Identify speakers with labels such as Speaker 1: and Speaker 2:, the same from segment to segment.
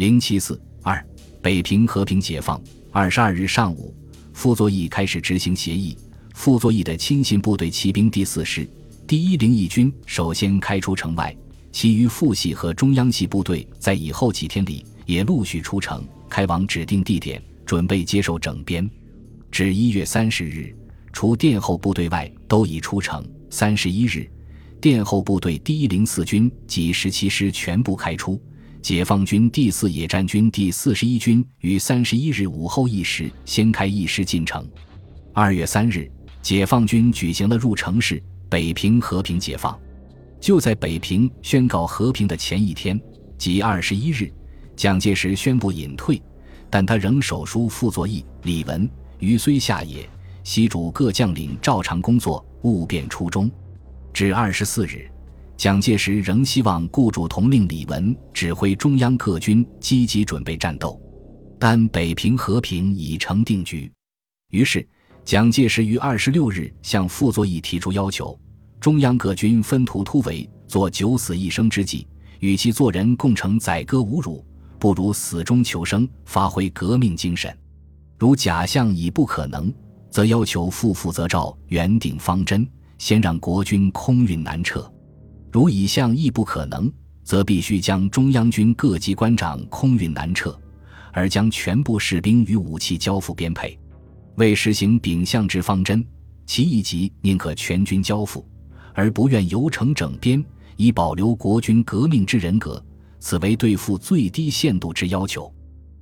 Speaker 1: 零七四二，北平和平解放。二十二日上午，傅作义开始执行协议。傅作义的亲信部队骑兵第四师、第一零一军首先开出城外，其余副系和中央系部队在以后几天里也陆续出城，开往指定地点，准备接受整编。至一月三十日，除殿后部队外都已出城。三十一日，殿后部队第一零四军及十七师全部开出。解放军第四野战军第四十一军于三十一日午后一时先开一师进城。二月三日，解放军举行了入城式，北平和平解放。就在北平宣告和平的前一天，即二十一日，蒋介石宣布隐退，但他仍手书傅作义、李文、余虽下野，西主各将领照常工作，勿变初衷。至二十四日。蒋介石仍希望顾主统领李文指挥中央各军积极准备战斗，但北平和平已成定局。于是，蒋介石于二十六日向傅作义提出要求：中央各军分途突围，做九死一生之计，与其做人共成宰割侮辱，不如死中求生，发挥革命精神。如假象已不可能，则要求傅负责照原定方针，先让国军空运南撤。如以项亦不可能，则必须将中央军各级官长空运南撤，而将全部士兵与武器交付编配。为实行丙项之方针，其一级宁可全军交付，而不愿由城整编，以保留国军革命之人格。此为对付最低限度之要求。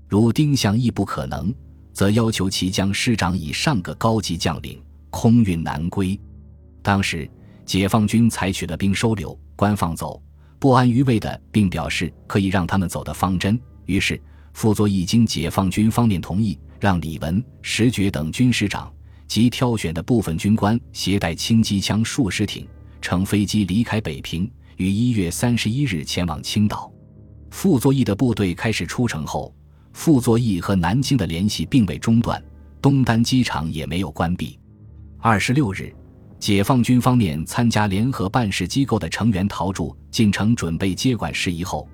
Speaker 1: 如丁项亦不可能，则要求其将师长以上各高级将领空运南归。当时。解放军采取了兵收留、官放走、不安于位的，并表示可以让他们走的方针。于是，傅作义经解放军方面同意，让李文、石觉等军师长及挑选的部分军官携带轻机枪数十挺，乘飞机离开北平，于一月三十一日前往青岛。傅作义的部队开始出城后，傅作义和南京的联系并未中断，东单机场也没有关闭。二十六日。解放军方面参加联合办事机构的成员陶铸进城准备接管事宜后，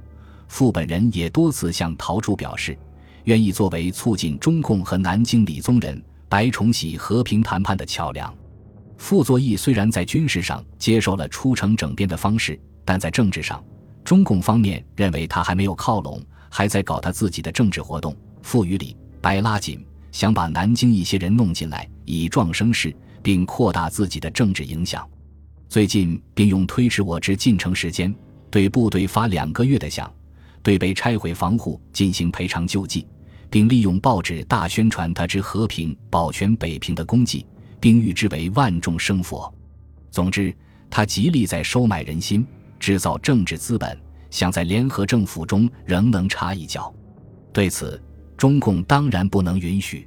Speaker 1: 傅本人也多次向陶铸表示，愿意作为促进中共和南京李宗仁、白崇禧和平谈判的桥梁。傅作义虽然在军事上接受了出城整编的方式，但在政治上，中共方面认为他还没有靠拢，还在搞他自己的政治活动。傅与李、白拉紧，想把南京一些人弄进来，以壮声势。并扩大自己的政治影响。最近，并用推迟我之进城时间，对部队发两个月的饷，对被拆毁防护进行赔偿救济，并利用报纸大宣传他之和平保全北平的功绩，并誉之为万众生佛。总之，他极力在收买人心，制造政治资本，想在联合政府中仍能插一脚。对此，中共当然不能允许。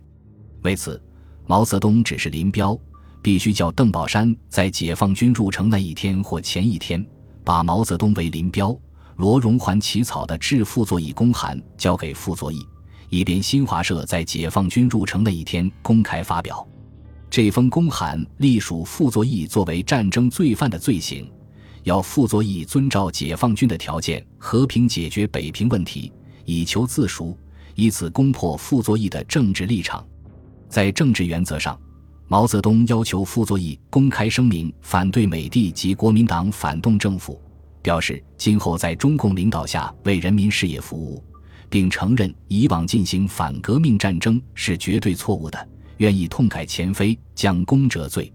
Speaker 1: 为此，毛泽东指示林彪。必须叫邓宝山在解放军入城那一天或前一天，把毛泽东为林彪、罗荣桓起草的致傅作义公函交给傅作义，以便新华社在解放军入城那一天公开发表。这封公函隶属傅作义作为战争罪犯的罪行，要傅作义遵照解放军的条件和平解决北平问题，以求自赎，以此攻破傅作义的政治立场。在政治原则上。毛泽东要求傅作义公开声明反对美帝及国民党反动政府，表示今后在中共领导下为人民事业服务，并承认以往进行反革命战争是绝对错误的，愿意痛改前非，将功折罪。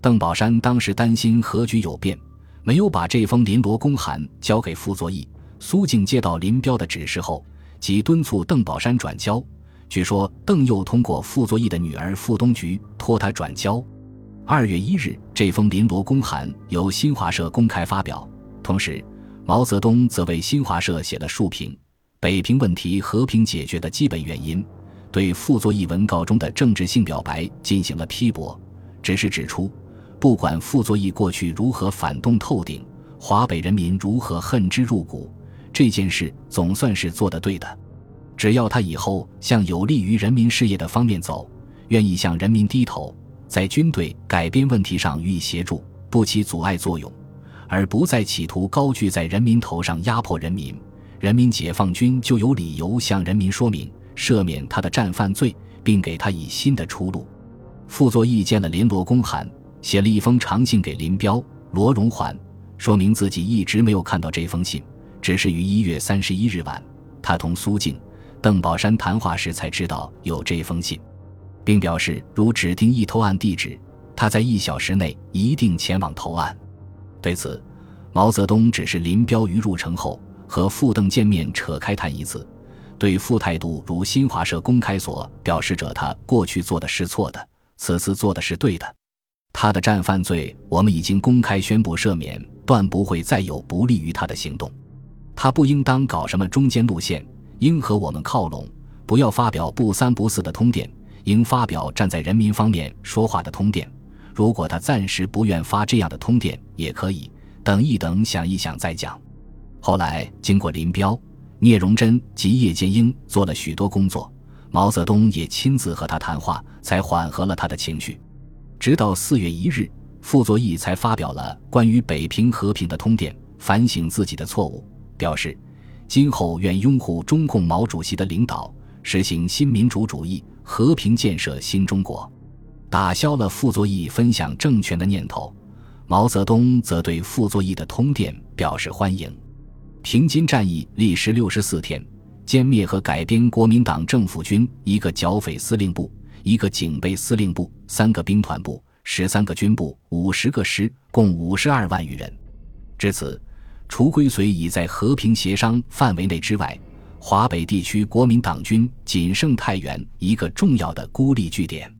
Speaker 1: 邓宝山当时担心和局有变，没有把这封林罗公函交给傅作义。苏静接到林彪的指示后，即敦促邓宝山转交。据说邓又通过傅作义的女儿傅东菊托他转交。二月一日，这封林罗公函由新华社公开发表。同时，毛泽东则为新华社写了数评，北平问题和平解决的基本原因，对傅作义文稿中的政治性表白进行了批驳。只是指出，不管傅作义过去如何反动透顶，华北人民如何恨之入骨，这件事总算是做得对的。只要他以后向有利于人民事业的方面走，愿意向人民低头，在军队改编问题上予以协助，不起阻碍作用，而不再企图高踞在人民头上压迫人民，人民解放军就有理由向人民说明赦免他的战犯罪，并给他以新的出路。傅作义见了林罗公函，写了一封长信给林彪、罗荣桓，说明自己一直没有看到这封信，只是于一月三十一日晚，他同苏静、邓宝山谈话时才知道有这封信，并表示如指定一投案地址，他在一小时内一定前往投案。对此，毛泽东只是林彪于入城后和傅邓见面，扯开谈一次，对傅态度如新华社公开所表示者，他过去做的是错的。此次做的是对的，他的战犯罪我们已经公开宣布赦免，断不会再有不利于他的行动。他不应当搞什么中间路线，应和我们靠拢，不要发表不三不四的通电，应发表站在人民方面说话的通电。如果他暂时不愿发这样的通电，也可以等一等，想一想再讲。后来经过林彪、聂荣臻及叶剑英做了许多工作。毛泽东也亲自和他谈话，才缓和了他的情绪。直到四月一日，傅作义才发表了关于北平和平的通电，反省自己的错误，表示今后愿拥护中共毛主席的领导，实行新民主主义，和平建设新中国，打消了傅作义分享政权的念头。毛泽东则对傅作义的通电表示欢迎。平津战役历时六十四天。歼灭和改编国民党政府军一个剿匪司令部、一个警备司令部、三个兵团部、十三个军部、五十个师，共五十二万余人。至此，除归绥已在和平协商范围内之外，华北地区国民党军仅剩太原一个重要的孤立据点。